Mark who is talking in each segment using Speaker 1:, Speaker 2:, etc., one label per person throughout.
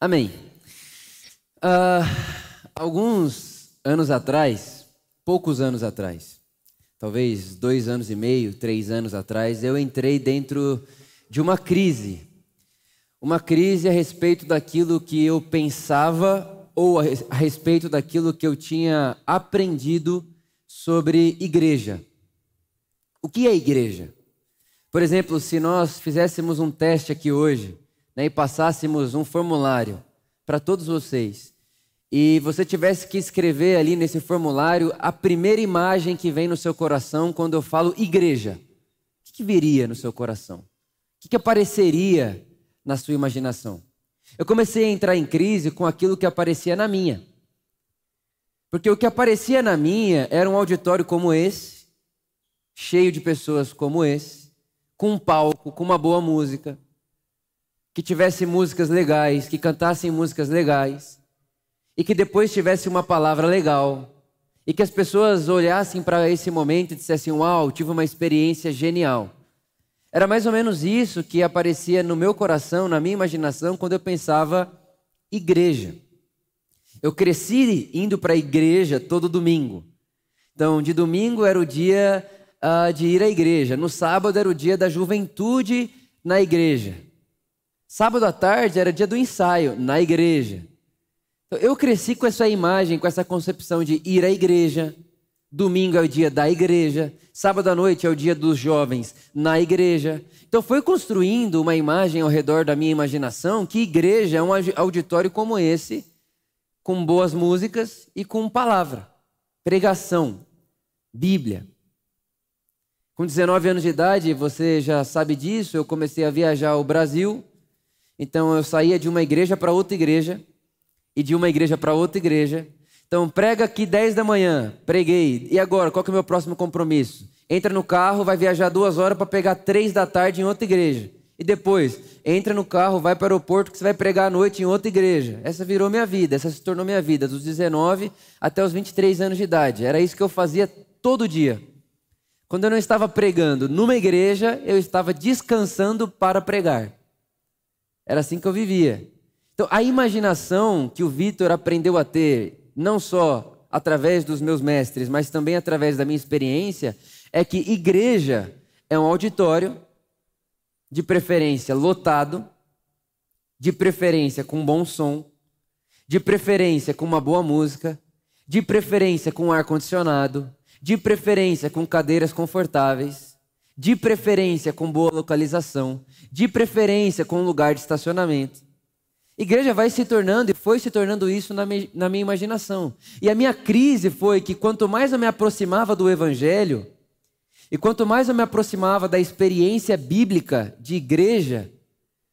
Speaker 1: Amém. Uh, alguns anos atrás, poucos anos atrás, talvez dois anos e meio, três anos atrás, eu entrei dentro de uma crise. Uma crise a respeito daquilo que eu pensava ou a respeito daquilo que eu tinha aprendido sobre igreja. O que é igreja? Por exemplo, se nós fizéssemos um teste aqui hoje né, e passássemos um formulário para todos vocês, e você tivesse que escrever ali nesse formulário a primeira imagem que vem no seu coração quando eu falo igreja, o que, que viria no seu coração? O que, que apareceria na sua imaginação? Eu comecei a entrar em crise com aquilo que aparecia na minha. Porque o que aparecia na minha era um auditório como esse, cheio de pessoas como esse, com um palco, com uma boa música, que tivesse músicas legais, que cantassem músicas legais, e que depois tivesse uma palavra legal, e que as pessoas olhassem para esse momento e dissessem: Uau, tive uma experiência genial. Era mais ou menos isso que aparecia no meu coração, na minha imaginação, quando eu pensava igreja. Eu cresci indo para a igreja todo domingo. Então, de domingo era o dia uh, de ir à igreja, no sábado era o dia da juventude na igreja. Sábado à tarde era dia do ensaio na igreja. Então, eu cresci com essa imagem, com essa concepção de ir à igreja. Domingo é o dia da igreja. Sábado à noite é o dia dos jovens na igreja. Então foi construindo uma imagem ao redor da minha imaginação que igreja é um auditório como esse, com boas músicas e com palavra, pregação, Bíblia. Com 19 anos de idade, você já sabe disso, eu comecei a viajar ao Brasil então eu saía de uma igreja para outra igreja e de uma igreja para outra igreja. Então prega aqui 10 da manhã, preguei. E agora, qual que é o meu próximo compromisso? Entra no carro, vai viajar duas horas para pegar três da tarde em outra igreja. E depois, entra no carro, vai para o aeroporto que você vai pregar à noite em outra igreja. Essa virou minha vida, essa se tornou minha vida, dos 19 até os 23 anos de idade. Era isso que eu fazia todo dia. Quando eu não estava pregando numa igreja, eu estava descansando para pregar. Era assim que eu vivia. Então, a imaginação que o Vitor aprendeu a ter, não só através dos meus mestres, mas também através da minha experiência, é que igreja é um auditório, de preferência lotado, de preferência com bom som, de preferência com uma boa música, de preferência com ar condicionado, de preferência com cadeiras confortáveis, de preferência com boa localização, de preferência com lugar de estacionamento. Igreja vai se tornando e foi se tornando isso na, me, na minha imaginação. E a minha crise foi que quanto mais eu me aproximava do Evangelho, e quanto mais eu me aproximava da experiência bíblica de igreja,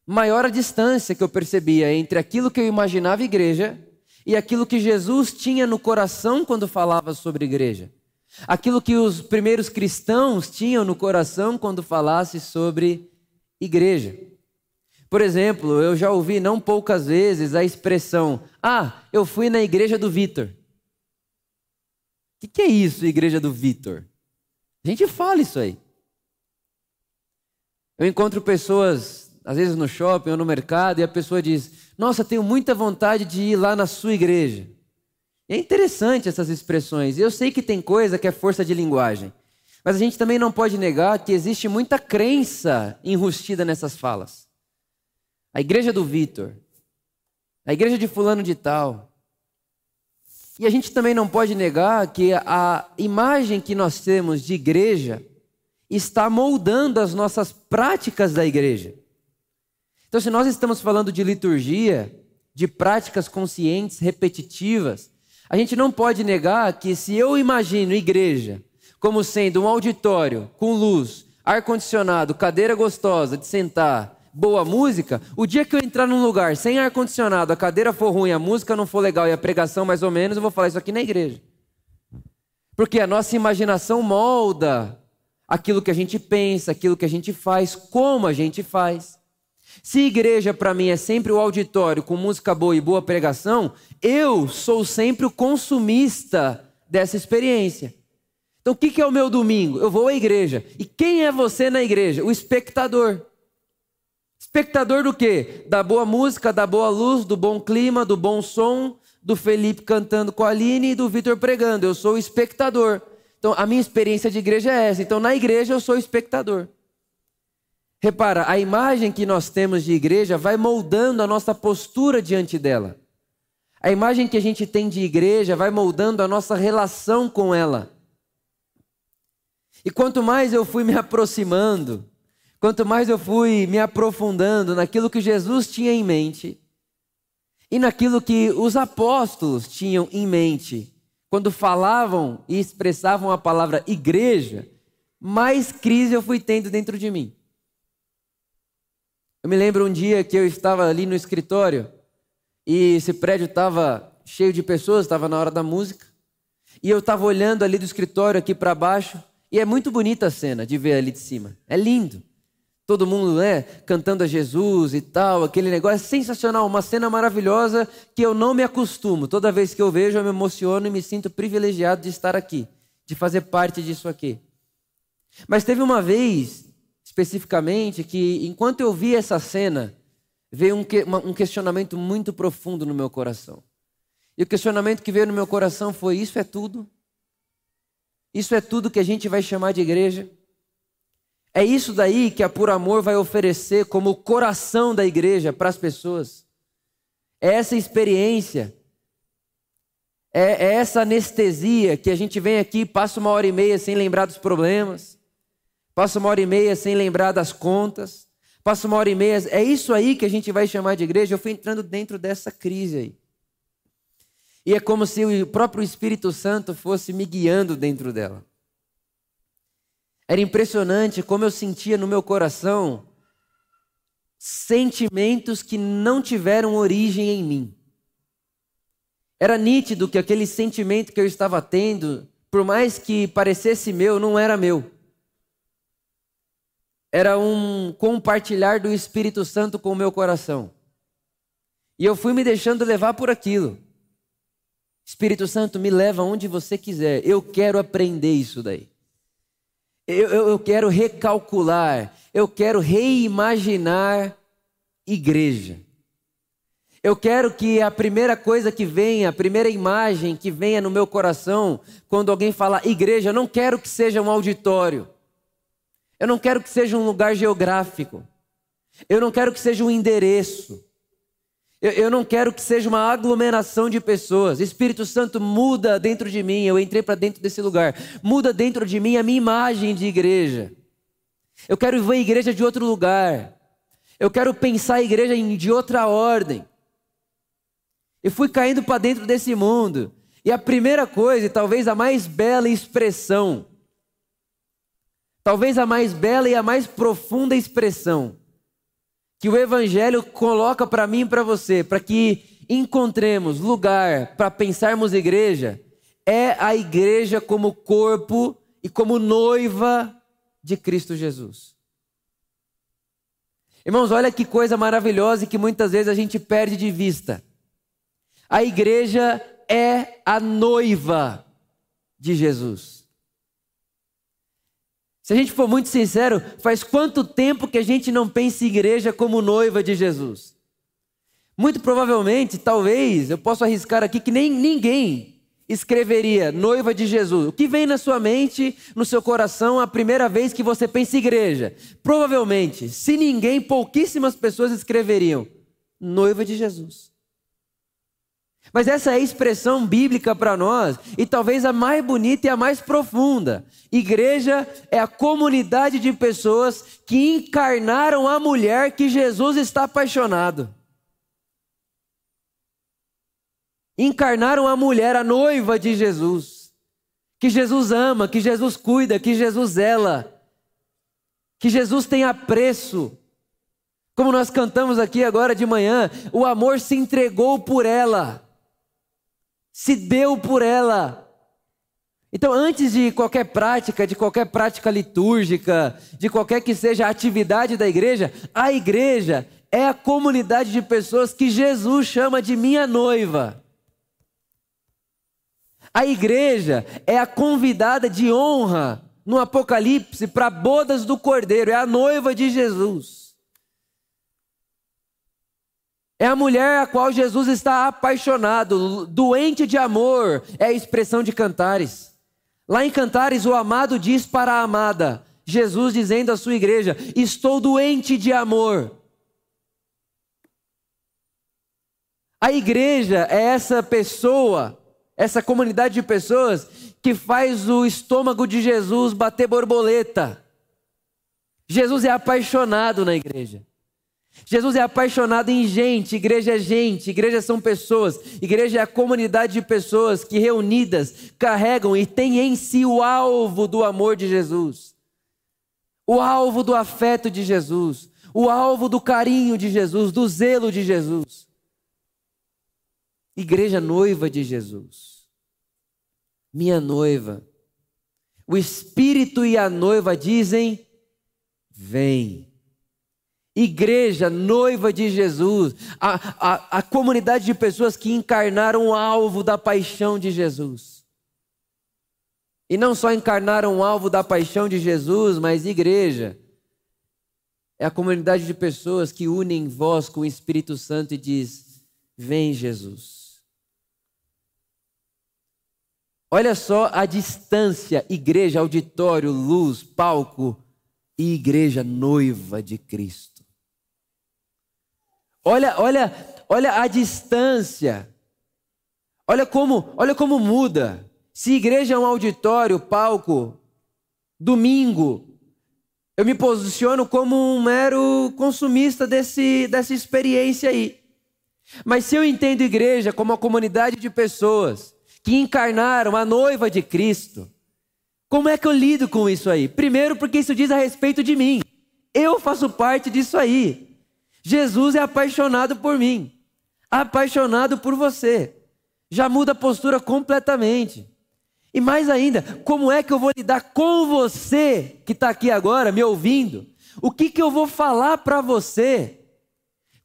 Speaker 1: maior a distância que eu percebia entre aquilo que eu imaginava igreja e aquilo que Jesus tinha no coração quando falava sobre igreja. Aquilo que os primeiros cristãos tinham no coração quando falasse sobre igreja. Por exemplo, eu já ouvi não poucas vezes a expressão: Ah, eu fui na igreja do Vitor. O que, é isso, igreja do Vitor? A gente fala isso aí. Eu encontro pessoas, às vezes no shopping ou no mercado, e a pessoa diz: Nossa, tenho muita vontade de ir lá na sua igreja. É interessante essas expressões. Eu sei que tem coisa que é força de linguagem, mas a gente também não pode negar que existe muita crença enrustida nessas falas. A igreja do Vitor, a igreja de fulano de tal. E a gente também não pode negar que a imagem que nós temos de igreja está moldando as nossas práticas da igreja. Então, se nós estamos falando de liturgia, de práticas conscientes, repetitivas, a gente não pode negar que se eu imagino igreja como sendo um auditório com luz, ar-condicionado, cadeira gostosa de sentar, boa música, o dia que eu entrar num lugar sem ar-condicionado, a cadeira for ruim, a música não for legal e a pregação mais ou menos, eu vou falar isso aqui na igreja. Porque a nossa imaginação molda aquilo que a gente pensa, aquilo que a gente faz, como a gente faz. Se igreja para mim é sempre o auditório com música boa e boa pregação, eu sou sempre o consumista dessa experiência. Então o que é o meu domingo? Eu vou à igreja. E quem é você na igreja? O espectador. Espectador do quê? Da boa música, da boa luz, do bom clima, do bom som, do Felipe cantando com a Aline e do Vitor pregando. Eu sou o espectador. Então, a minha experiência de igreja é essa. Então, na igreja eu sou espectador. Repara, a imagem que nós temos de igreja vai moldando a nossa postura diante dela. A imagem que a gente tem de igreja vai moldando a nossa relação com ela. E quanto mais eu fui me aproximando, quanto mais eu fui me aprofundando naquilo que Jesus tinha em mente e naquilo que os apóstolos tinham em mente, quando falavam e expressavam a palavra igreja, mais crise eu fui tendo dentro de mim. Eu me lembro um dia que eu estava ali no escritório e esse prédio estava cheio de pessoas, estava na hora da música. E eu estava olhando ali do escritório aqui para baixo. E é muito bonita a cena de ver ali de cima. É lindo. Todo mundo, né, cantando a Jesus e tal, aquele negócio é sensacional, uma cena maravilhosa que eu não me acostumo. Toda vez que eu vejo, eu me emociono e me sinto privilegiado de estar aqui, de fazer parte disso aqui. Mas teve uma vez, especificamente, que enquanto eu vi essa cena, veio um, que, uma, um questionamento muito profundo no meu coração. E o questionamento que veio no meu coração foi: Isso é tudo? Isso é tudo que a gente vai chamar de igreja? É isso daí que a Por Amor vai oferecer como o coração da igreja para as pessoas. É essa experiência, é, é essa anestesia que a gente vem aqui, passa uma hora e meia sem lembrar dos problemas, passa uma hora e meia sem lembrar das contas, passa uma hora e meia. É isso aí que a gente vai chamar de igreja. Eu fui entrando dentro dessa crise aí. E é como se o próprio Espírito Santo fosse me guiando dentro dela. Era impressionante como eu sentia no meu coração sentimentos que não tiveram origem em mim. Era nítido que aquele sentimento que eu estava tendo, por mais que parecesse meu, não era meu era um compartilhar do Espírito Santo com o meu coração. E eu fui me deixando levar por aquilo. Espírito Santo, me leva onde você quiser. Eu quero aprender isso daí. Eu, eu, eu quero recalcular. Eu quero reimaginar igreja. Eu quero que a primeira coisa que venha, a primeira imagem que venha no meu coração, quando alguém fala igreja, eu não quero que seja um auditório. Eu não quero que seja um lugar geográfico. Eu não quero que seja um endereço. Eu, eu não quero que seja uma aglomeração de pessoas. Espírito Santo muda dentro de mim. Eu entrei para dentro desse lugar. Muda dentro de mim a minha imagem de igreja. Eu quero ver a igreja de outro lugar. Eu quero pensar a igreja de outra ordem. Eu fui caindo para dentro desse mundo. E a primeira coisa, e talvez a mais bela expressão talvez a mais bela e a mais profunda expressão que o Evangelho coloca para mim e para você, para que encontremos lugar para pensarmos igreja, é a igreja como corpo e como noiva de Cristo Jesus. Irmãos, olha que coisa maravilhosa e que muitas vezes a gente perde de vista. A igreja é a noiva de Jesus. Se a gente for muito sincero, faz quanto tempo que a gente não pensa em igreja como noiva de Jesus? Muito provavelmente, talvez, eu posso arriscar aqui que nem ninguém escreveria noiva de Jesus. O que vem na sua mente, no seu coração, a primeira vez que você pensa em igreja? Provavelmente, se ninguém, pouquíssimas pessoas escreveriam noiva de Jesus. Mas essa é a expressão bíblica para nós e talvez a mais bonita e a mais profunda. Igreja é a comunidade de pessoas que encarnaram a mulher que Jesus está apaixonado. Encarnaram a mulher, a noiva de Jesus, que Jesus ama, que Jesus cuida, que Jesus zela, que Jesus tem apreço. Como nós cantamos aqui agora de manhã, o amor se entregou por ela se deu por ela. Então, antes de qualquer prática, de qualquer prática litúrgica, de qualquer que seja a atividade da igreja, a igreja é a comunidade de pessoas que Jesus chama de minha noiva. A igreja é a convidada de honra no Apocalipse para bodas do Cordeiro, é a noiva de Jesus. É a mulher a qual Jesus está apaixonado, doente de amor, é a expressão de Cantares. Lá em Cantares, o amado diz para a amada, Jesus dizendo à sua igreja: Estou doente de amor. A igreja é essa pessoa, essa comunidade de pessoas que faz o estômago de Jesus bater borboleta. Jesus é apaixonado na igreja. Jesus é apaixonado em gente, igreja é gente, igreja são pessoas, igreja é a comunidade de pessoas que reunidas carregam e têm em si o alvo do amor de Jesus, o alvo do afeto de Jesus, o alvo do carinho de Jesus, do zelo de Jesus. Igreja noiva de Jesus, minha noiva, o Espírito e a noiva dizem: Vem. Igreja, noiva de Jesus, a, a, a comunidade de pessoas que encarnaram o alvo da paixão de Jesus. E não só encarnaram o alvo da paixão de Jesus, mas igreja. É a comunidade de pessoas que unem voz com o Espírito Santo e diz: Vem Jesus. Olha só a distância, igreja, auditório, luz, palco e igreja noiva de Cristo. Olha, olha, olha a distância. Olha como, olha como muda. Se igreja é um auditório, palco, domingo, eu me posiciono como um mero consumista desse, dessa experiência aí. Mas se eu entendo igreja como uma comunidade de pessoas que encarnaram a noiva de Cristo, como é que eu lido com isso aí? Primeiro, porque isso diz a respeito de mim. Eu faço parte disso aí. Jesus é apaixonado por mim, apaixonado por você. Já muda a postura completamente. E mais ainda, como é que eu vou lidar com você que está aqui agora me ouvindo? O que, que eu vou falar para você?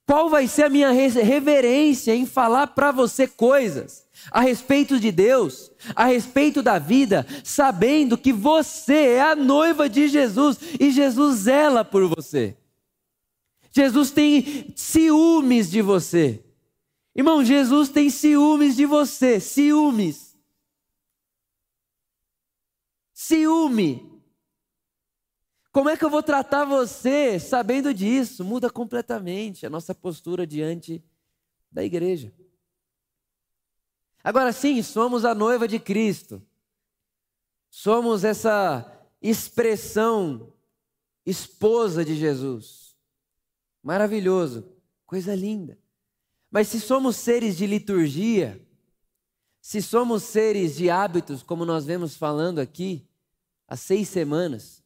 Speaker 1: Qual vai ser a minha reverência em falar para você coisas a respeito de Deus, a respeito da vida, sabendo que você é a noiva de Jesus e Jesus zela por você? Jesus tem ciúmes de você. Irmão, Jesus tem ciúmes de você, ciúmes. Ciúme. Como é que eu vou tratar você sabendo disso? Muda completamente a nossa postura diante da igreja. Agora sim, somos a noiva de Cristo. Somos essa expressão esposa de Jesus. Maravilhoso, coisa linda. Mas se somos seres de liturgia, se somos seres de hábitos, como nós vemos falando aqui há seis semanas,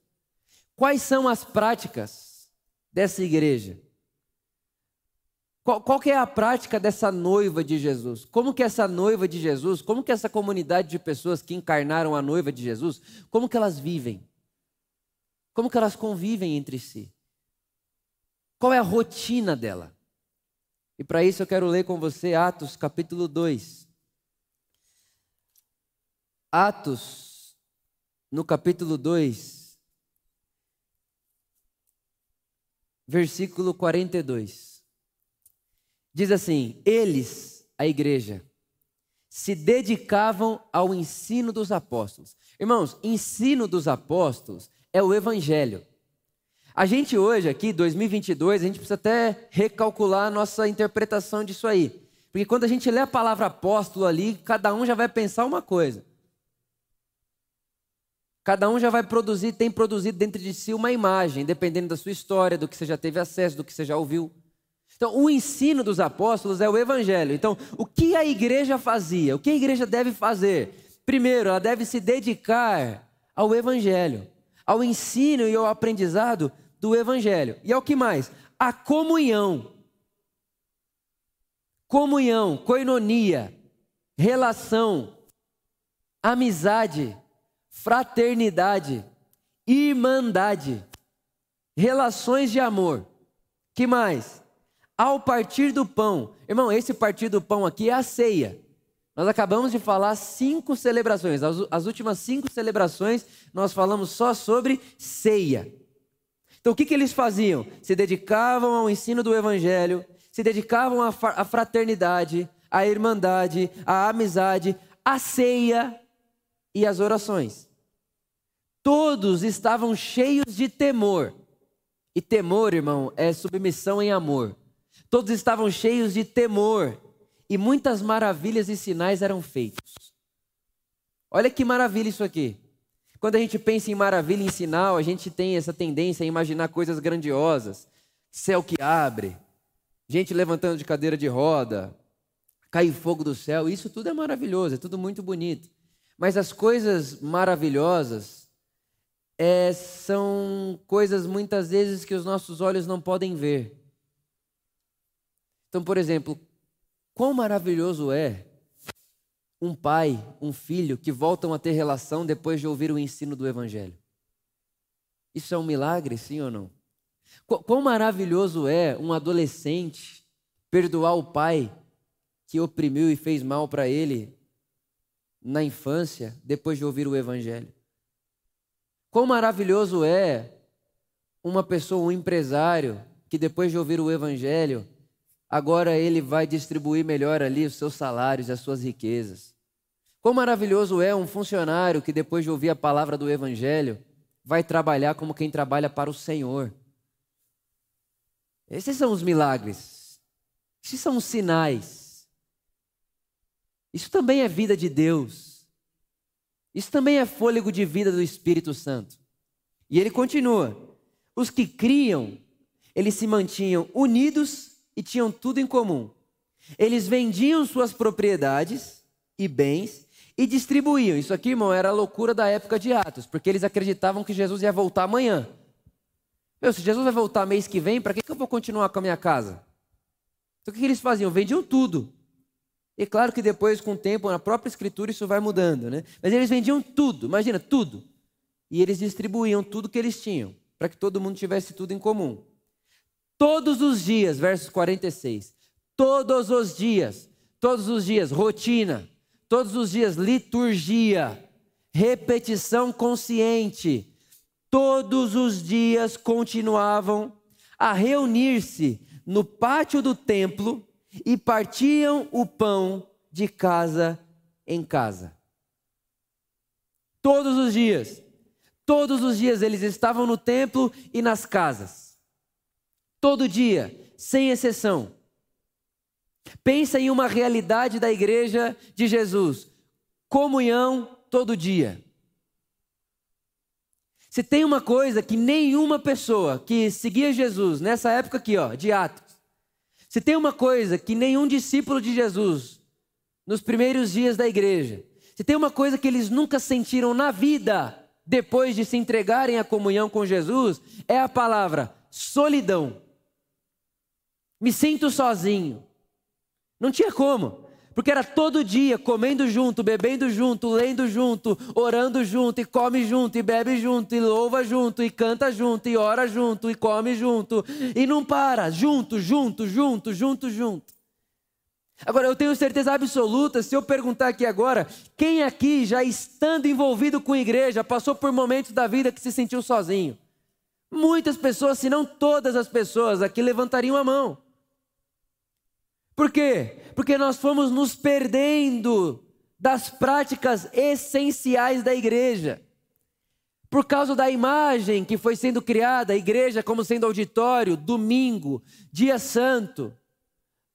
Speaker 1: quais são as práticas dessa igreja? Qual, qual é a prática dessa noiva de Jesus? Como que essa noiva de Jesus, como que essa comunidade de pessoas que encarnaram a noiva de Jesus, como que elas vivem? Como que elas convivem entre si? Qual é a rotina dela? E para isso eu quero ler com você Atos capítulo 2. Atos, no capítulo 2, versículo 42. Diz assim: Eles, a igreja, se dedicavam ao ensino dos apóstolos. Irmãos, ensino dos apóstolos é o evangelho. A gente hoje aqui, 2022, a gente precisa até recalcular a nossa interpretação disso aí. Porque quando a gente lê a palavra apóstolo ali, cada um já vai pensar uma coisa. Cada um já vai produzir, tem produzido dentro de si uma imagem, dependendo da sua história, do que você já teve acesso, do que você já ouviu. Então, o ensino dos apóstolos é o evangelho. Então, o que a igreja fazia? O que a igreja deve fazer? Primeiro, ela deve se dedicar ao evangelho, ao ensino e ao aprendizado do Evangelho. E é o que mais? A comunhão. Comunhão, coinonia, relação, amizade, fraternidade, irmandade, relações de amor. Que mais? Ao partir do pão. Irmão, esse partir do pão aqui é a ceia. Nós acabamos de falar cinco celebrações. As, as últimas cinco celebrações nós falamos só sobre ceia. Então o que, que eles faziam? Se dedicavam ao ensino do Evangelho, se dedicavam à fraternidade, à irmandade, à amizade, à ceia e às orações. Todos estavam cheios de temor. E temor, irmão, é submissão em amor. Todos estavam cheios de temor e muitas maravilhas e sinais eram feitos. Olha que maravilha isso aqui. Quando a gente pensa em maravilha e em sinal, a gente tem essa tendência a imaginar coisas grandiosas. Céu que abre, gente levantando de cadeira de roda, cair fogo do céu. Isso tudo é maravilhoso, é tudo muito bonito. Mas as coisas maravilhosas é, são coisas muitas vezes que os nossos olhos não podem ver. Então, por exemplo, quão maravilhoso é um pai, um filho que voltam a ter relação depois de ouvir o ensino do Evangelho. Isso é um milagre, sim ou não? Quão maravilhoso é um adolescente perdoar o pai que oprimiu e fez mal para ele na infância, depois de ouvir o Evangelho. Quão maravilhoso é uma pessoa, um empresário, que depois de ouvir o Evangelho, agora ele vai distribuir melhor ali os seus salários, as suas riquezas. Quão maravilhoso é um funcionário que, depois de ouvir a palavra do Evangelho, vai trabalhar como quem trabalha para o Senhor. Esses são os milagres. Esses são os sinais. Isso também é vida de Deus. Isso também é fôlego de vida do Espírito Santo. E ele continua: os que criam, eles se mantinham unidos e tinham tudo em comum. Eles vendiam suas propriedades e bens e distribuíam. Isso aqui, irmão, era a loucura da época de Atos, porque eles acreditavam que Jesus ia voltar amanhã. Meu, se Jesus vai voltar mês que vem, para que, que eu vou continuar com a minha casa? Então o que, que eles faziam? Vendiam tudo. E claro que depois, com o tempo, na própria escritura, isso vai mudando, né? Mas eles vendiam tudo, imagina, tudo. E eles distribuíam tudo que eles tinham, para que todo mundo tivesse tudo em comum. Todos os dias, versos 46. Todos os dias, todos os dias, rotina todos os dias, liturgia, repetição consciente. Todos os dias continuavam a reunir-se no pátio do templo e partiam o pão de casa em casa. Todos os dias, todos os dias eles estavam no templo e nas casas. Todo dia, sem exceção. Pensa em uma realidade da igreja de Jesus: comunhão todo dia. Se tem uma coisa que nenhuma pessoa que seguia Jesus nessa época aqui, ó, de Atos, se tem uma coisa que nenhum discípulo de Jesus nos primeiros dias da igreja, se tem uma coisa que eles nunca sentiram na vida depois de se entregarem à comunhão com Jesus, é a palavra solidão. Me sinto sozinho. Não tinha como. Porque era todo dia comendo junto, bebendo junto, lendo junto, orando junto, e come junto, e bebe junto, e louva junto, e canta junto, e ora junto, e come junto, e não para, junto, junto, junto, junto, junto. Agora, eu tenho certeza absoluta, se eu perguntar aqui agora, quem aqui, já estando envolvido com igreja, passou por momentos da vida que se sentiu sozinho? Muitas pessoas, se não todas as pessoas aqui, levantariam a mão. Por quê? Porque nós fomos nos perdendo das práticas essenciais da igreja. Por causa da imagem que foi sendo criada, a igreja como sendo auditório, domingo, dia santo,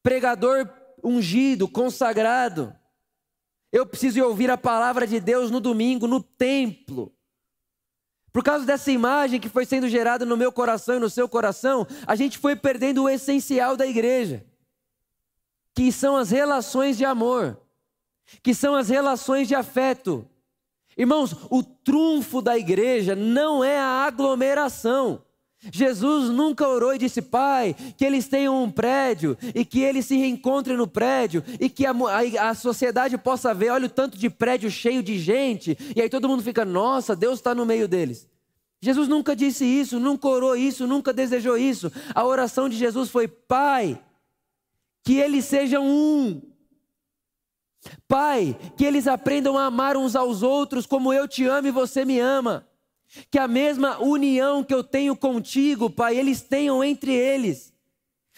Speaker 1: pregador ungido, consagrado. Eu preciso ouvir a palavra de Deus no domingo, no templo. Por causa dessa imagem que foi sendo gerada no meu coração e no seu coração, a gente foi perdendo o essencial da igreja que são as relações de amor, que são as relações de afeto. Irmãos, o trunfo da igreja não é a aglomeração. Jesus nunca orou e disse, Pai, que eles tenham um prédio e que eles se reencontrem no prédio e que a, a, a, sociedade possa ver, olha o tanto de prédio cheio de gente, e aí todo mundo fica, nossa, Deus está no meio deles. Jesus nunca disse isso, nunca orou isso, nunca desejou isso. A oração de Jesus foi: Pai, que eles sejam um. Pai, que eles aprendam a amar uns aos outros como eu te amo e você me ama. Que a mesma união que eu tenho contigo, Pai, eles tenham entre eles.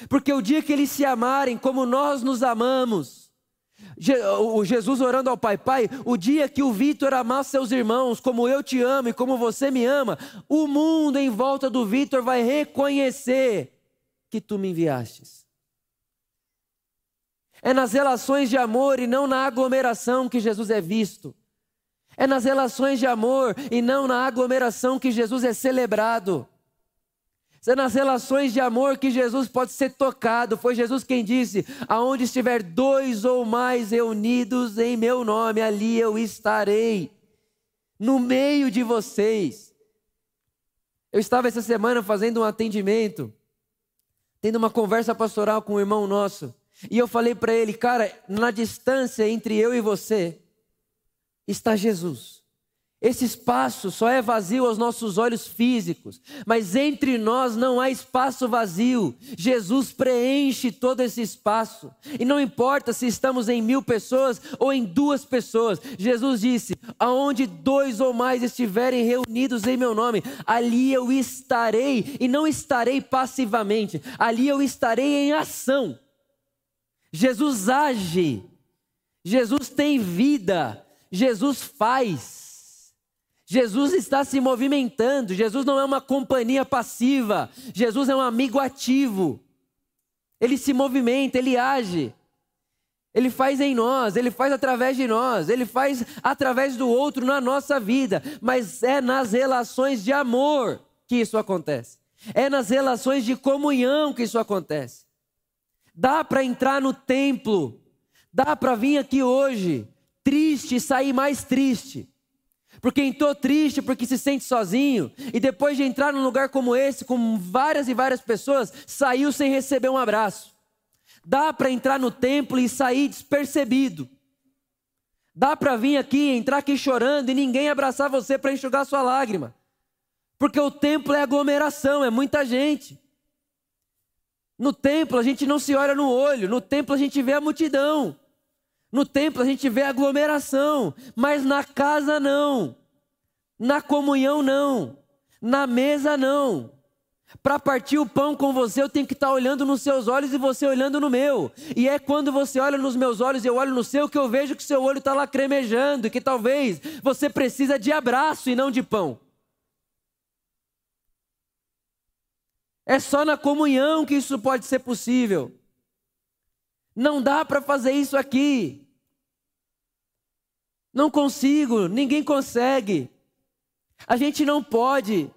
Speaker 1: Porque o dia que eles se amarem como nós nos amamos, o Jesus orando ao Pai, Pai, o dia que o Vitor amar seus irmãos como eu te amo e como você me ama, o mundo em volta do Vitor vai reconhecer que tu me enviastes. É nas relações de amor e não na aglomeração que Jesus é visto. É nas relações de amor e não na aglomeração que Jesus é celebrado. É nas relações de amor que Jesus pode ser tocado. Foi Jesus quem disse: Aonde estiver dois ou mais reunidos em meu nome, ali eu estarei, no meio de vocês. Eu estava essa semana fazendo um atendimento, tendo uma conversa pastoral com um irmão nosso, e eu falei para ele, cara, na distância entre eu e você está Jesus. Esse espaço só é vazio aos nossos olhos físicos, mas entre nós não há espaço vazio. Jesus preenche todo esse espaço. E não importa se estamos em mil pessoas ou em duas pessoas. Jesus disse: aonde dois ou mais estiverem reunidos em meu nome, ali eu estarei. E não estarei passivamente, ali eu estarei em ação. Jesus age, Jesus tem vida, Jesus faz. Jesus está se movimentando, Jesus não é uma companhia passiva, Jesus é um amigo ativo. Ele se movimenta, ele age. Ele faz em nós, ele faz através de nós, ele faz através do outro na nossa vida, mas é nas relações de amor que isso acontece. É nas relações de comunhão que isso acontece. Dá para entrar no templo, dá para vir aqui hoje, triste e sair mais triste. Porque entrou triste porque se sente sozinho e depois de entrar num lugar como esse, com várias e várias pessoas, saiu sem receber um abraço. Dá para entrar no templo e sair despercebido. Dá para vir aqui, entrar aqui chorando e ninguém abraçar você para enxugar sua lágrima. Porque o templo é aglomeração, é muita gente. No templo a gente não se olha no olho, no templo a gente vê a multidão. No templo a gente vê aglomeração, mas na casa não. Na comunhão não. Na mesa não. Para partir o pão com você, eu tenho que estar tá olhando nos seus olhos e você olhando no meu. E é quando você olha nos meus olhos e eu olho no seu que eu vejo que seu olho está lá cremejando e que talvez você precisa de abraço e não de pão. É só na comunhão que isso pode ser possível. Não dá para fazer isso aqui. Não consigo, ninguém consegue. A gente não pode.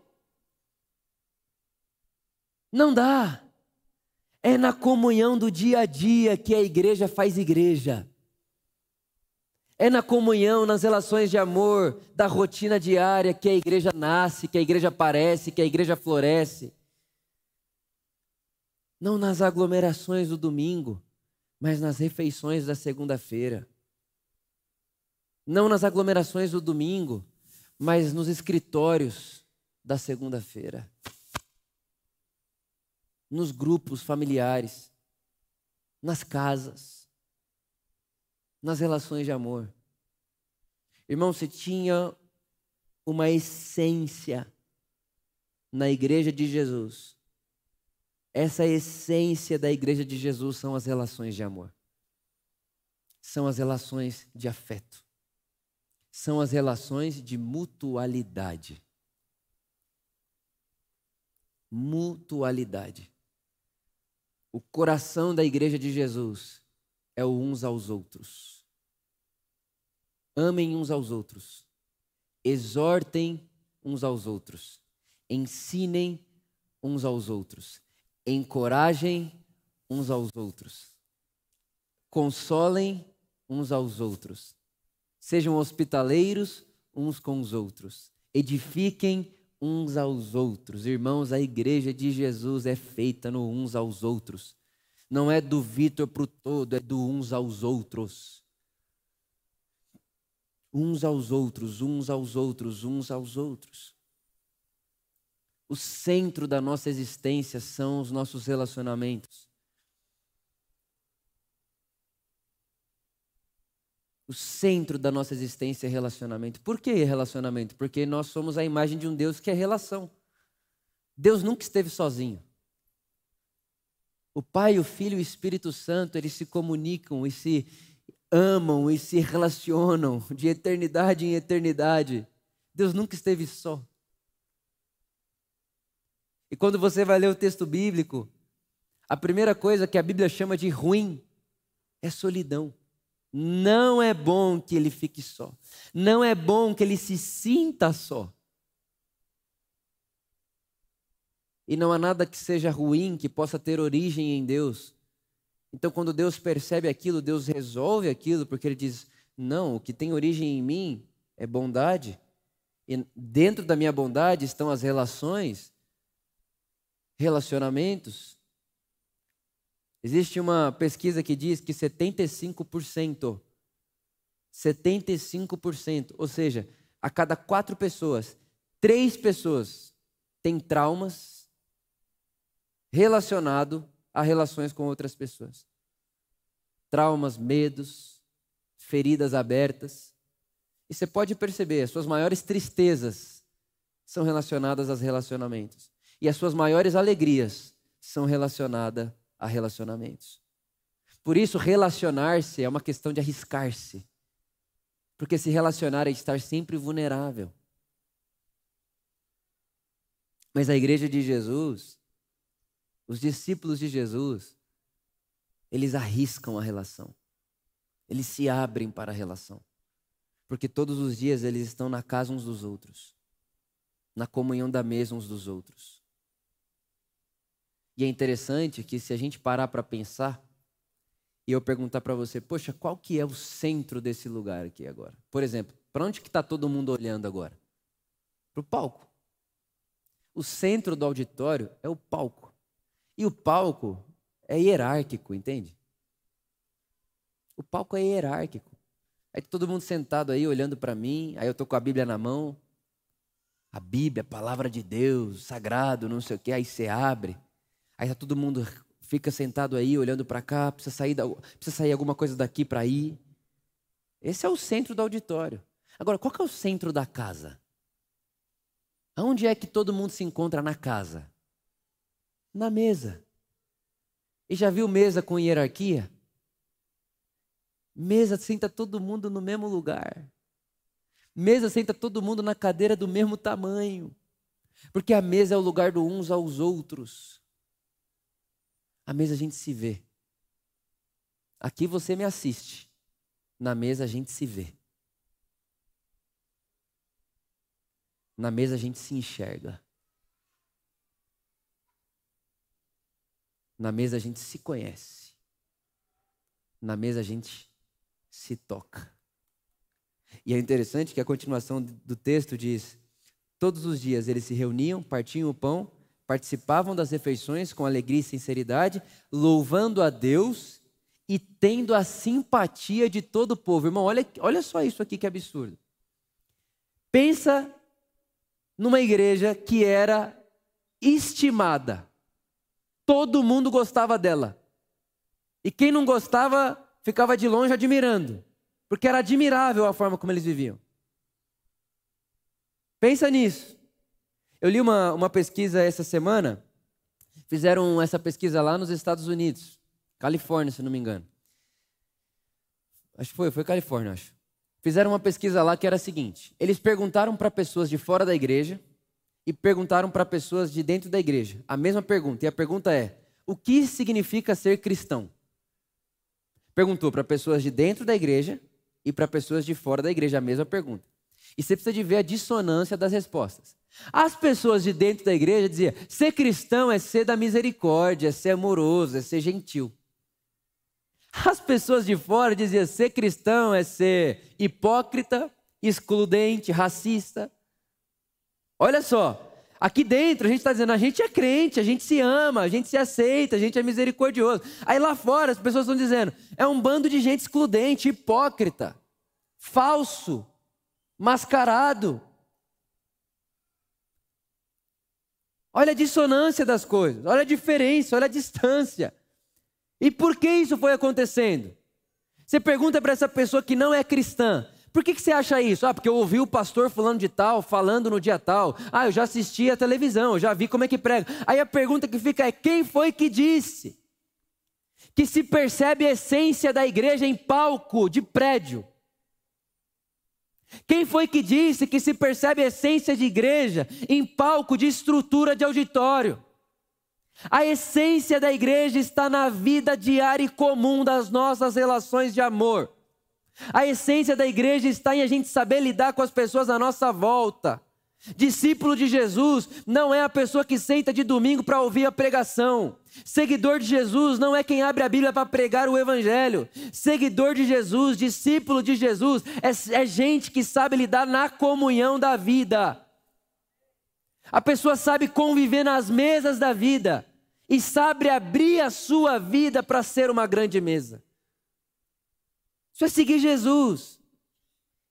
Speaker 1: Não dá. É na comunhão do dia a dia que a igreja faz igreja. É na comunhão, nas relações de amor, da rotina diária que a igreja nasce, que a igreja aparece, que a igreja floresce. Não nas aglomerações do domingo, mas nas refeições da segunda-feira. Não nas aglomerações do domingo, mas nos escritórios da segunda-feira. Nos grupos familiares, nas casas, nas relações de amor. Irmão, você tinha uma essência na igreja de Jesus. Essa essência da igreja de Jesus são as relações de amor. São as relações de afeto são as relações de mutualidade. Mutualidade. O coração da igreja de Jesus é o uns aos outros. Amem uns aos outros. Exortem uns aos outros. Ensinem uns aos outros. Encorajem uns aos outros. Consolem uns aos outros Sejam hospitaleiros uns com os outros. Edifiquem uns aos outros. Irmãos, a igreja de Jesus é feita no uns aos outros. Não é do Vitor para o todo, é do uns aos outros. Uns aos outros, uns aos outros, uns aos outros. O centro da nossa existência são os nossos relacionamentos. O centro da nossa existência é relacionamento. Por que relacionamento? Porque nós somos a imagem de um Deus que é relação. Deus nunca esteve sozinho. O Pai, o Filho e o Espírito Santo, eles se comunicam e se amam e se relacionam de eternidade em eternidade. Deus nunca esteve só. E quando você vai ler o texto bíblico, a primeira coisa que a Bíblia chama de ruim é solidão. Não é bom que ele fique só. Não é bom que ele se sinta só. E não há nada que seja ruim que possa ter origem em Deus. Então, quando Deus percebe aquilo, Deus resolve aquilo, porque Ele diz: não, o que tem origem em mim é bondade. E dentro da minha bondade estão as relações, relacionamentos. Existe uma pesquisa que diz que 75%, 75%, ou seja, a cada quatro pessoas, três pessoas têm traumas relacionado a relações com outras pessoas. Traumas, medos, feridas abertas. E você pode perceber, as suas maiores tristezas são relacionadas aos relacionamentos. E as suas maiores alegrias são relacionadas a relacionamentos. Por isso, relacionar-se é uma questão de arriscar-se. Porque se relacionar é estar sempre vulnerável. Mas a igreja de Jesus os discípulos de Jesus, eles arriscam a relação. Eles se abrem para a relação. Porque todos os dias eles estão na casa uns dos outros, na comunhão da mesa uns dos outros. E é interessante que se a gente parar para pensar e eu perguntar para você, poxa, qual que é o centro desse lugar aqui agora? Por exemplo, para onde que está todo mundo olhando agora? Para o palco. O centro do auditório é o palco. E o palco é hierárquico, entende? O palco é hierárquico. Aí todo mundo sentado aí olhando para mim, aí eu tô com a Bíblia na mão. A Bíblia, a palavra de Deus, sagrado, não sei o quê, aí você abre. Aí tá todo mundo fica sentado aí olhando para cá, precisa sair, da, precisa sair alguma coisa daqui para ir. Esse é o centro do auditório. Agora, qual que é o centro da casa? Aonde é que todo mundo se encontra na casa? na mesa. E já viu mesa com hierarquia? Mesa senta todo mundo no mesmo lugar. Mesa senta todo mundo na cadeira do mesmo tamanho. Porque a mesa é o lugar do uns aos outros. A mesa a gente se vê. Aqui você me assiste. Na mesa a gente se vê. Na mesa a gente se enxerga. Na mesa a gente se conhece. Na mesa a gente se toca. E é interessante que a continuação do texto diz: Todos os dias eles se reuniam, partiam o pão, participavam das refeições com alegria e sinceridade, louvando a Deus e tendo a simpatia de todo o povo. Irmão, olha, olha só isso aqui que absurdo. Pensa numa igreja que era estimada. Todo mundo gostava dela. E quem não gostava ficava de longe admirando, porque era admirável a forma como eles viviam. Pensa nisso. Eu li uma, uma pesquisa essa semana, fizeram essa pesquisa lá nos Estados Unidos, Califórnia, se não me engano. Acho que foi, foi Califórnia, acho. Fizeram uma pesquisa lá que era a seguinte: eles perguntaram para pessoas de fora da igreja e perguntaram para pessoas de dentro da igreja a mesma pergunta. E a pergunta é: o que significa ser cristão? Perguntou para pessoas de dentro da igreja e para pessoas de fora da igreja a mesma pergunta. E você precisa de ver a dissonância das respostas. As pessoas de dentro da igreja diziam: ser cristão é ser da misericórdia, é ser amoroso, é ser gentil. As pessoas de fora diziam: ser cristão é ser hipócrita, excludente, racista, Olha só, aqui dentro a gente está dizendo, a gente é crente, a gente se ama, a gente se aceita, a gente é misericordioso. Aí lá fora as pessoas estão dizendo, é um bando de gente excludente, hipócrita, falso, mascarado. Olha a dissonância das coisas, olha a diferença, olha a distância. E por que isso foi acontecendo? Você pergunta para essa pessoa que não é cristã, por que, que você acha isso? Ah, porque eu ouvi o pastor falando de tal, falando no dia tal. Ah, eu já assisti a televisão, eu já vi como é que prega. Aí a pergunta que fica é: quem foi que disse? que se percebe a essência da igreja em palco de prédio. Quem foi que disse que se percebe a essência de igreja em palco de estrutura de auditório? A essência da igreja está na vida diária e comum das nossas relações de amor. A essência da igreja está em a gente saber lidar com as pessoas à nossa volta. Discípulo de Jesus não é a pessoa que senta de domingo para ouvir a pregação. Seguidor de Jesus não é quem abre a Bíblia para pregar o Evangelho. Seguidor de Jesus, discípulo de Jesus, é, é gente que sabe lidar na comunhão da vida. A pessoa sabe conviver nas mesas da vida e sabe abrir a sua vida para ser uma grande mesa. Isso é seguir Jesus.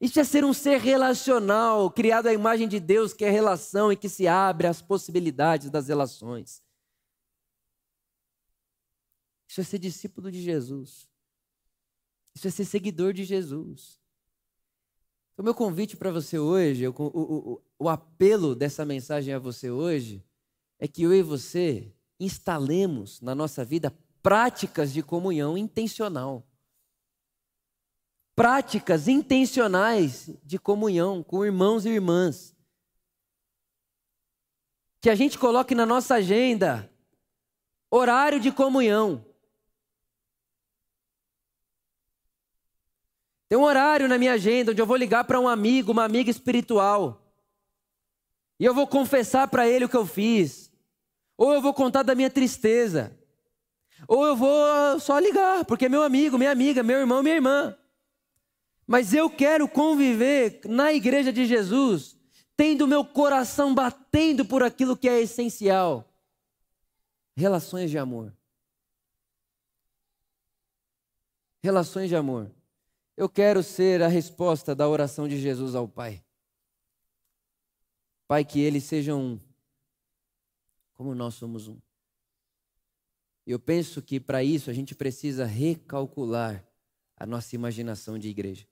Speaker 1: Isso é ser um ser relacional, criado à imagem de Deus, que é relação e que se abre às possibilidades das relações. Isso é ser discípulo de Jesus. Isso é ser seguidor de Jesus. O meu convite para você hoje, o, o, o apelo dessa mensagem a você hoje, é que eu e você instalemos na nossa vida práticas de comunhão intencional práticas intencionais de comunhão com irmãos e irmãs. Que a gente coloque na nossa agenda horário de comunhão. Tem um horário na minha agenda onde eu vou ligar para um amigo, uma amiga espiritual. E eu vou confessar para ele o que eu fiz. Ou eu vou contar da minha tristeza. Ou eu vou só ligar, porque é meu amigo, minha amiga, meu irmão, minha irmã. Mas eu quero conviver na igreja de Jesus, tendo meu coração batendo por aquilo que é essencial: relações de amor. Relações de amor. Eu quero ser a resposta da oração de Jesus ao Pai. Pai, que eles sejam um, como nós somos um. Eu penso que para isso a gente precisa recalcular a nossa imaginação de igreja.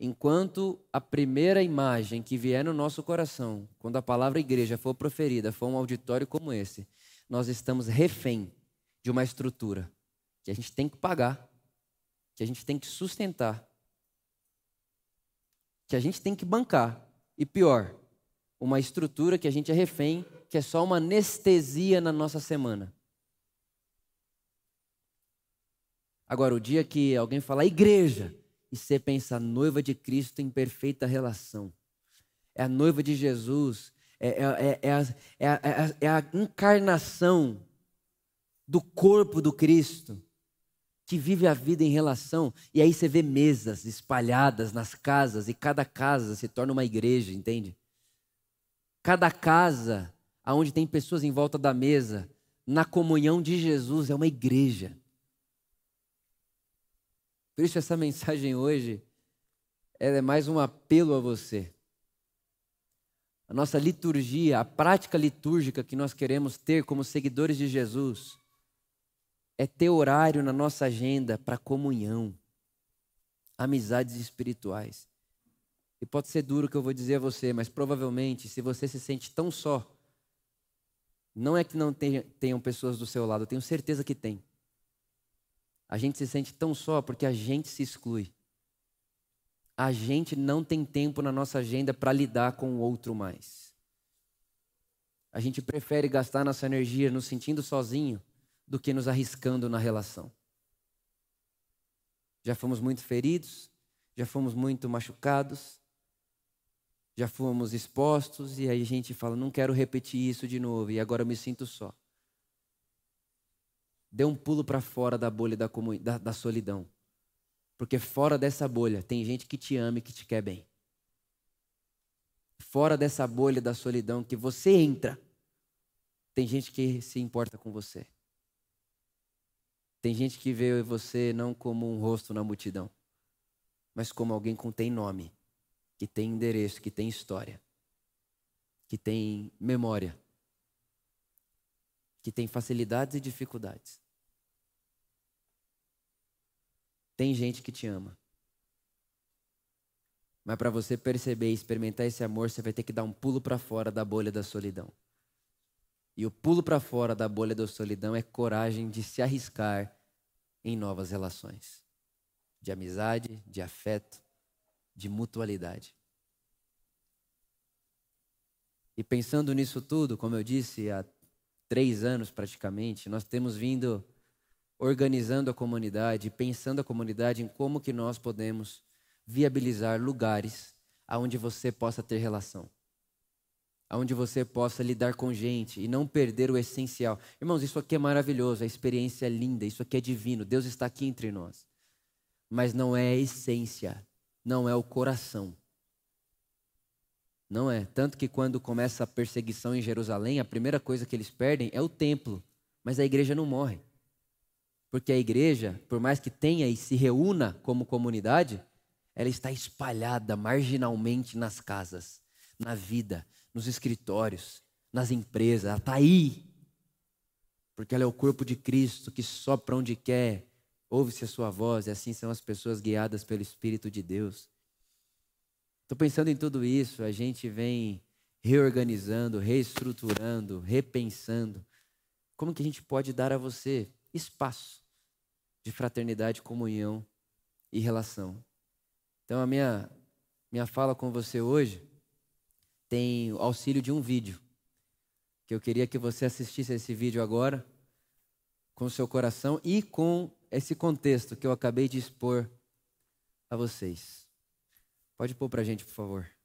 Speaker 1: Enquanto a primeira imagem que vier no nosso coração, quando a palavra igreja for proferida, for um auditório como esse, nós estamos refém de uma estrutura que a gente tem que pagar, que a gente tem que sustentar, que a gente tem que bancar. E pior, uma estrutura que a gente é refém, que é só uma anestesia na nossa semana. Agora, o dia que alguém falar igreja, e você pensa, a noiva de Cristo em perfeita relação. É a noiva de Jesus, é, é, é, é, a, é a encarnação do corpo do Cristo, que vive a vida em relação. E aí você vê mesas espalhadas nas casas, e cada casa se torna uma igreja, entende? Cada casa, onde tem pessoas em volta da mesa, na comunhão de Jesus, é uma igreja. Por isso, essa mensagem hoje é mais um apelo a você. A nossa liturgia, a prática litúrgica que nós queremos ter como seguidores de Jesus, é ter horário na nossa agenda para comunhão, amizades espirituais. E pode ser duro que eu vou dizer a você, mas provavelmente, se você se sente tão só, não é que não tenham pessoas do seu lado, eu tenho certeza que tem. A gente se sente tão só porque a gente se exclui. A gente não tem tempo na nossa agenda para lidar com o outro mais. A gente prefere gastar nossa energia nos sentindo sozinho do que nos arriscando na relação. Já fomos muito feridos, já fomos muito machucados, já fomos expostos e aí a gente fala: não quero repetir isso de novo e agora eu me sinto só. Dê um pulo para fora da bolha da, da, da solidão. Porque fora dessa bolha tem gente que te ama e que te quer bem. Fora dessa bolha da solidão que você entra, tem gente que se importa com você. Tem gente que vê você não como um rosto na multidão, mas como alguém que tem nome, que tem endereço, que tem história, que tem memória que tem facilidades e dificuldades. Tem gente que te ama. Mas para você perceber e experimentar esse amor, você vai ter que dar um pulo para fora da bolha da solidão. E o pulo para fora da bolha da solidão é coragem de se arriscar em novas relações de amizade, de afeto, de mutualidade. E pensando nisso tudo, como eu disse, há três anos praticamente, nós temos vindo organizando a comunidade, pensando a comunidade em como que nós podemos viabilizar lugares aonde você possa ter relação. Aonde você possa lidar com gente e não perder o essencial. Irmãos, isso aqui é maravilhoso, a experiência é linda, isso aqui é divino, Deus está aqui entre nós. Mas não é a essência, não é o coração. Não é. Tanto que quando começa a perseguição em Jerusalém, a primeira coisa que eles perdem é o templo. Mas a igreja não morre. Porque a igreja, por mais que tenha e se reúna como comunidade, ela está espalhada marginalmente nas casas, na vida, nos escritórios, nas empresas. Ela está aí. Porque ela é o corpo de Cristo que sopra onde quer, ouve-se a sua voz, e assim são as pessoas guiadas pelo Espírito de Deus. Estou pensando em tudo isso, a gente vem reorganizando, reestruturando, repensando. Como que a gente pode dar a você espaço de fraternidade, comunhão e relação? Então a minha minha fala com você hoje tem o auxílio de um vídeo que eu queria que você assistisse esse vídeo agora com seu coração e com esse contexto que eu acabei de expor a vocês. Pode pôr para a gente, por favor.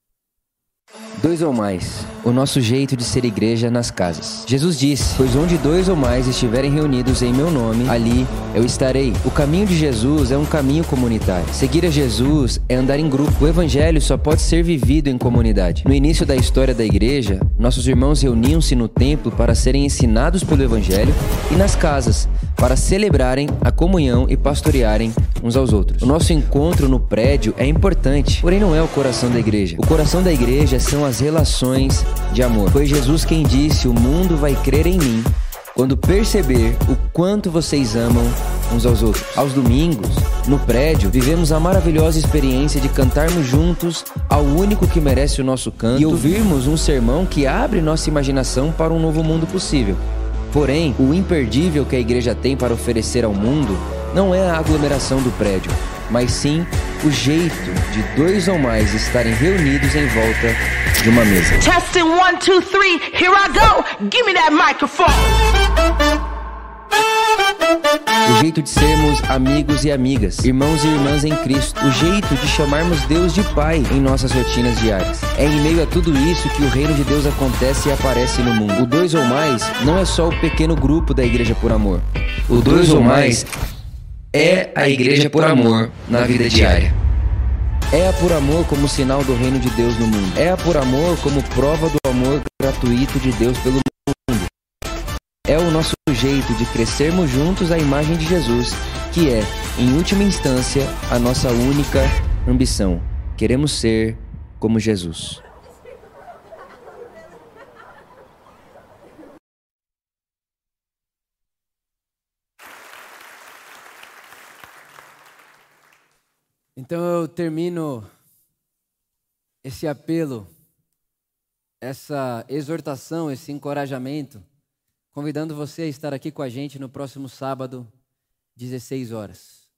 Speaker 1: Dois ou mais, o nosso jeito de ser igreja nas casas. Jesus disse: Pois onde dois ou mais estiverem reunidos em meu nome, ali eu estarei. O caminho de Jesus é um caminho comunitário. Seguir a Jesus é andar em grupo. O evangelho só pode ser vivido em comunidade. No início da história da igreja, nossos irmãos reuniam-se no templo para serem ensinados pelo evangelho e nas casas para celebrarem a comunhão e pastorearem uns aos outros. O nosso encontro no prédio é importante, porém não é o coração da igreja. O coração da igreja são as relações de amor. Foi Jesus quem disse: O mundo vai crer em mim quando perceber o quanto vocês amam uns aos outros. Aos domingos, no prédio, vivemos a maravilhosa experiência de cantarmos juntos ao único que merece o nosso canto e ouvirmos um sermão que abre nossa imaginação para um novo mundo possível. Porém, o imperdível que a igreja tem para oferecer ao mundo não é a aglomeração do prédio, mas sim o jeito de dois ou mais estarem reunidos em volta de uma mesa. Testing one, two, three, here I go. Give me that microphone. O jeito de sermos amigos e amigas, irmãos e irmãs em Cristo. O jeito de chamarmos Deus de Pai em nossas rotinas diárias. É em meio a tudo isso que o reino de Deus acontece e aparece no mundo. O dois ou mais não é só o pequeno grupo da igreja por amor. O dois ou mais é a igreja por amor na vida diária. É por amor como sinal do reino de Deus no mundo. É por amor como prova do amor gratuito de Deus pelo mundo. É o nosso jeito de crescermos juntos à imagem de Jesus, que é, em última instância, a nossa única ambição. Queremos ser como Jesus. Então eu termino esse apelo, essa exortação, esse encorajamento, convidando você a estar aqui com a gente no próximo sábado, 16 horas.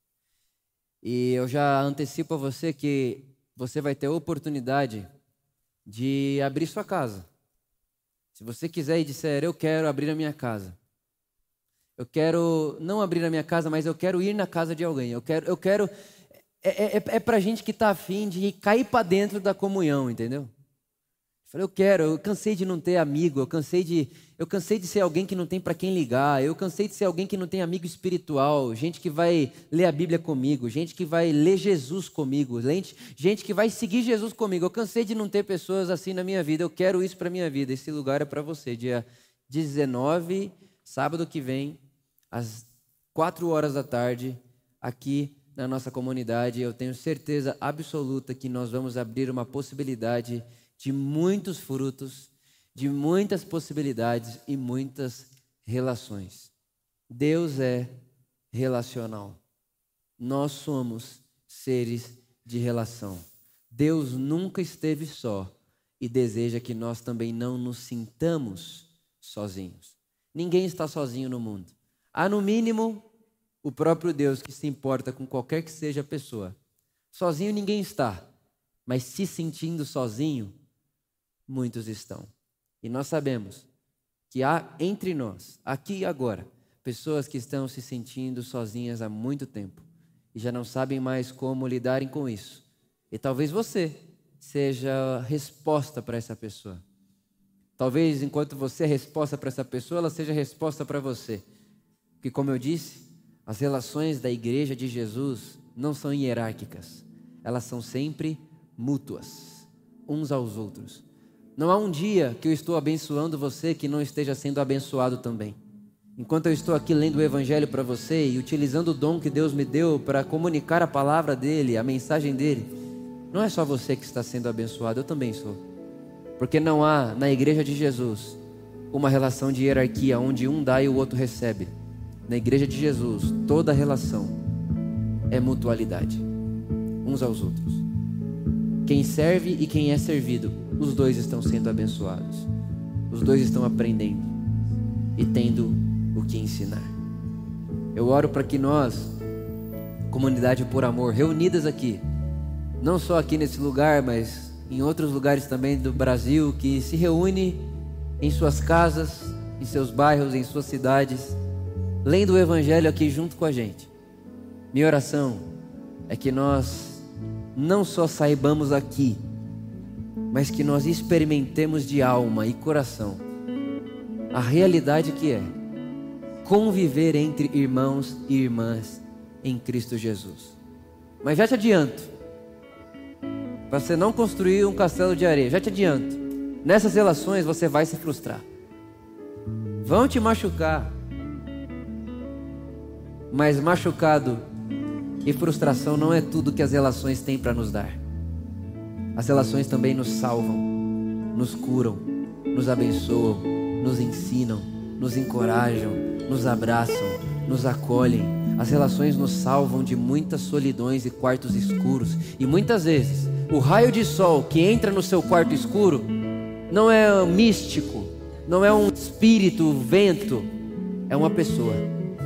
Speaker 1: E eu já antecipo a você que você vai ter a oportunidade de abrir sua casa. Se você quiser e disser, eu quero abrir a minha casa. Eu quero não abrir a minha casa, mas eu quero ir na casa de alguém. Eu quero, eu quero é, é, é, é para gente que está afim de cair para dentro da comunhão, entendeu? Eu falei, eu quero, eu cansei de não ter amigo, eu cansei de, eu cansei de ser alguém que não tem para quem ligar, eu cansei de ser alguém que não tem amigo espiritual, gente que vai ler a Bíblia comigo, gente que vai ler Jesus comigo, gente, gente que vai seguir Jesus comigo. Eu cansei de não ter pessoas assim na minha vida, eu quero isso para minha vida. Esse lugar é para você, dia 19, sábado que vem, às 4 horas da tarde, aqui na nossa comunidade, eu tenho certeza absoluta que nós vamos abrir uma possibilidade de muitos frutos, de muitas possibilidades e muitas relações. Deus é relacional. Nós somos seres de relação. Deus nunca esteve só e deseja que nós também não nos sintamos sozinhos. Ninguém está sozinho no mundo. Há no mínimo o próprio Deus que se importa com qualquer que seja a pessoa. Sozinho ninguém está, mas se sentindo sozinho, muitos estão. E nós sabemos que há entre nós, aqui e agora, pessoas que estão se sentindo sozinhas há muito tempo e já não sabem mais como lidarem com isso. E talvez você seja a resposta para essa pessoa. Talvez enquanto você é resposta para essa pessoa, ela seja resposta para você. Porque, como eu disse, as relações da igreja de Jesus não são hierárquicas, elas são sempre mútuas, uns aos outros. Não há um dia que eu estou abençoando você que não esteja sendo abençoado também. Enquanto eu estou aqui lendo o Evangelho para você e utilizando o dom que Deus me deu para comunicar a palavra dele, a mensagem dele, não é só você que está sendo abençoado, eu também sou. Porque não há na igreja de Jesus uma relação de hierarquia onde um dá e o outro recebe. Na igreja de Jesus, toda relação é mutualidade, uns aos outros. Quem serve e quem é servido, os dois estão sendo abençoados. Os dois estão aprendendo e tendo o que ensinar. Eu oro para que nós, comunidade por amor, reunidas aqui, não só aqui nesse lugar, mas em outros lugares também do Brasil, que se reúne em suas casas, em seus bairros, em suas cidades, lendo o Evangelho aqui junto com a gente. Minha oração é que nós não só saibamos aqui, mas que nós experimentemos de alma e coração a realidade que é conviver entre irmãos e irmãs em Cristo Jesus. Mas já te adianto, para você não construir um castelo de areia, já te adianto, nessas relações você vai se frustrar, vão te machucar, mas machucado e frustração não é tudo que as relações têm para nos dar. As relações também nos salvam, nos curam, nos abençoam, nos ensinam, nos encorajam, nos abraçam, nos acolhem. As relações nos salvam de muitas solidões e quartos escuros. E muitas vezes, o raio de sol que entra no seu quarto escuro não é místico, não é um espírito, vento, é uma pessoa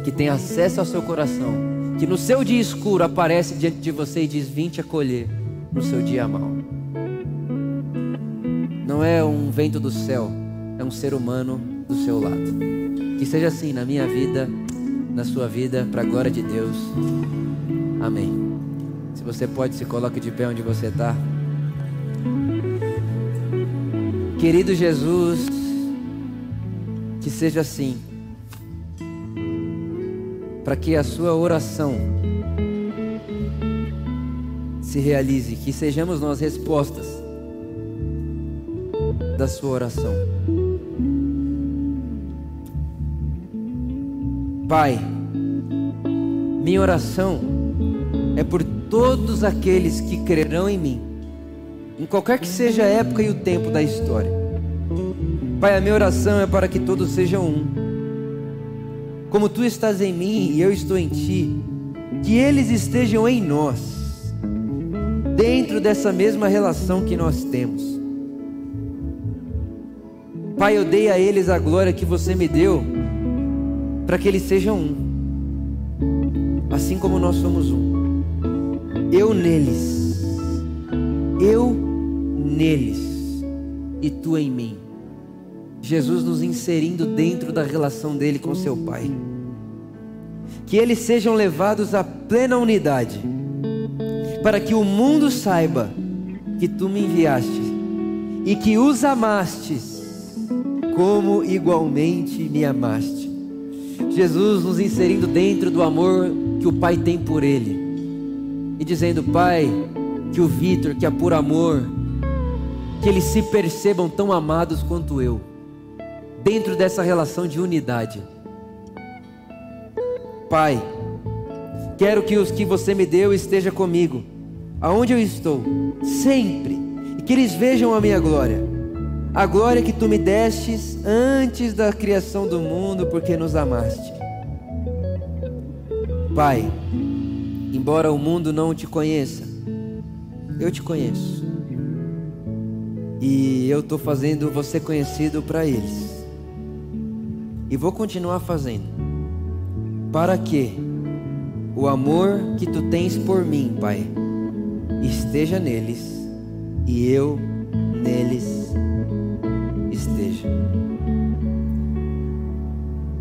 Speaker 1: que tem acesso ao seu coração, que no seu dia escuro aparece diante de você e diz: Vim te acolher no seu dia mau. Não é um vento do céu, é um ser humano do seu lado. Que seja assim na minha vida, na sua vida, para a glória de Deus. Amém. Se você pode, se coloque de pé onde você está. Querido Jesus, que seja assim para que a sua oração se realize, que sejamos nós respostas da sua oração. Pai, minha oração é por todos aqueles que crerão em mim, em qualquer que seja a época e o tempo da história. Pai, a minha oração é para que todos sejam um como tu estás em mim e eu estou em ti, que eles estejam em nós, dentro dessa mesma relação que nós temos. Pai, eu dei a eles a glória que você me deu, para que eles sejam um, assim como nós somos um. Eu neles, eu neles e tu em mim. Jesus nos inserindo dentro da relação dele com seu Pai. Que eles sejam levados à plena unidade, para que o mundo saiba que tu me enviaste e que os amastes como igualmente me amaste. Jesus nos inserindo dentro do amor que o Pai tem por ele e dizendo: Pai, que o Vitor, que é por amor, que eles se percebam tão amados quanto eu dentro dessa relação de unidade. Pai, quero que os que você me deu esteja comigo, aonde eu estou, sempre, e que eles vejam a minha glória, a glória que tu me destes antes da criação do mundo, porque nos amaste. Pai, embora o mundo não te conheça, eu te conheço. E eu estou fazendo você conhecido para eles. E vou continuar fazendo. Para que o amor que tu tens por mim, Pai, esteja neles e eu neles esteja.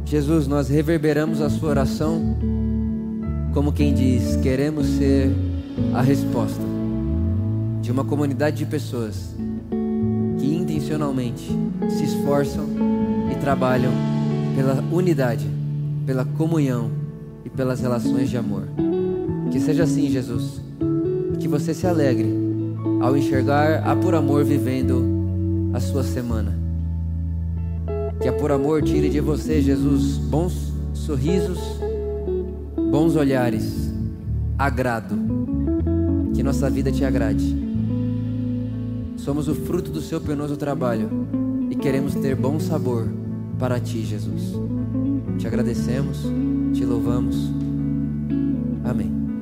Speaker 1: Jesus, nós reverberamos a sua oração como quem diz: queremos ser a resposta de uma comunidade de pessoas que intencionalmente se esforçam e trabalham pela unidade, pela comunhão e pelas relações de amor. Que seja assim, Jesus. Que você se alegre ao enxergar a Por Amor vivendo a sua semana. Que a Por Amor tire de você, Jesus, bons sorrisos, bons olhares, agrado. Que nossa vida te agrade. Somos o fruto do seu penoso trabalho e queremos ter bom sabor para ti, Jesus. Te agradecemos, te louvamos. Amém.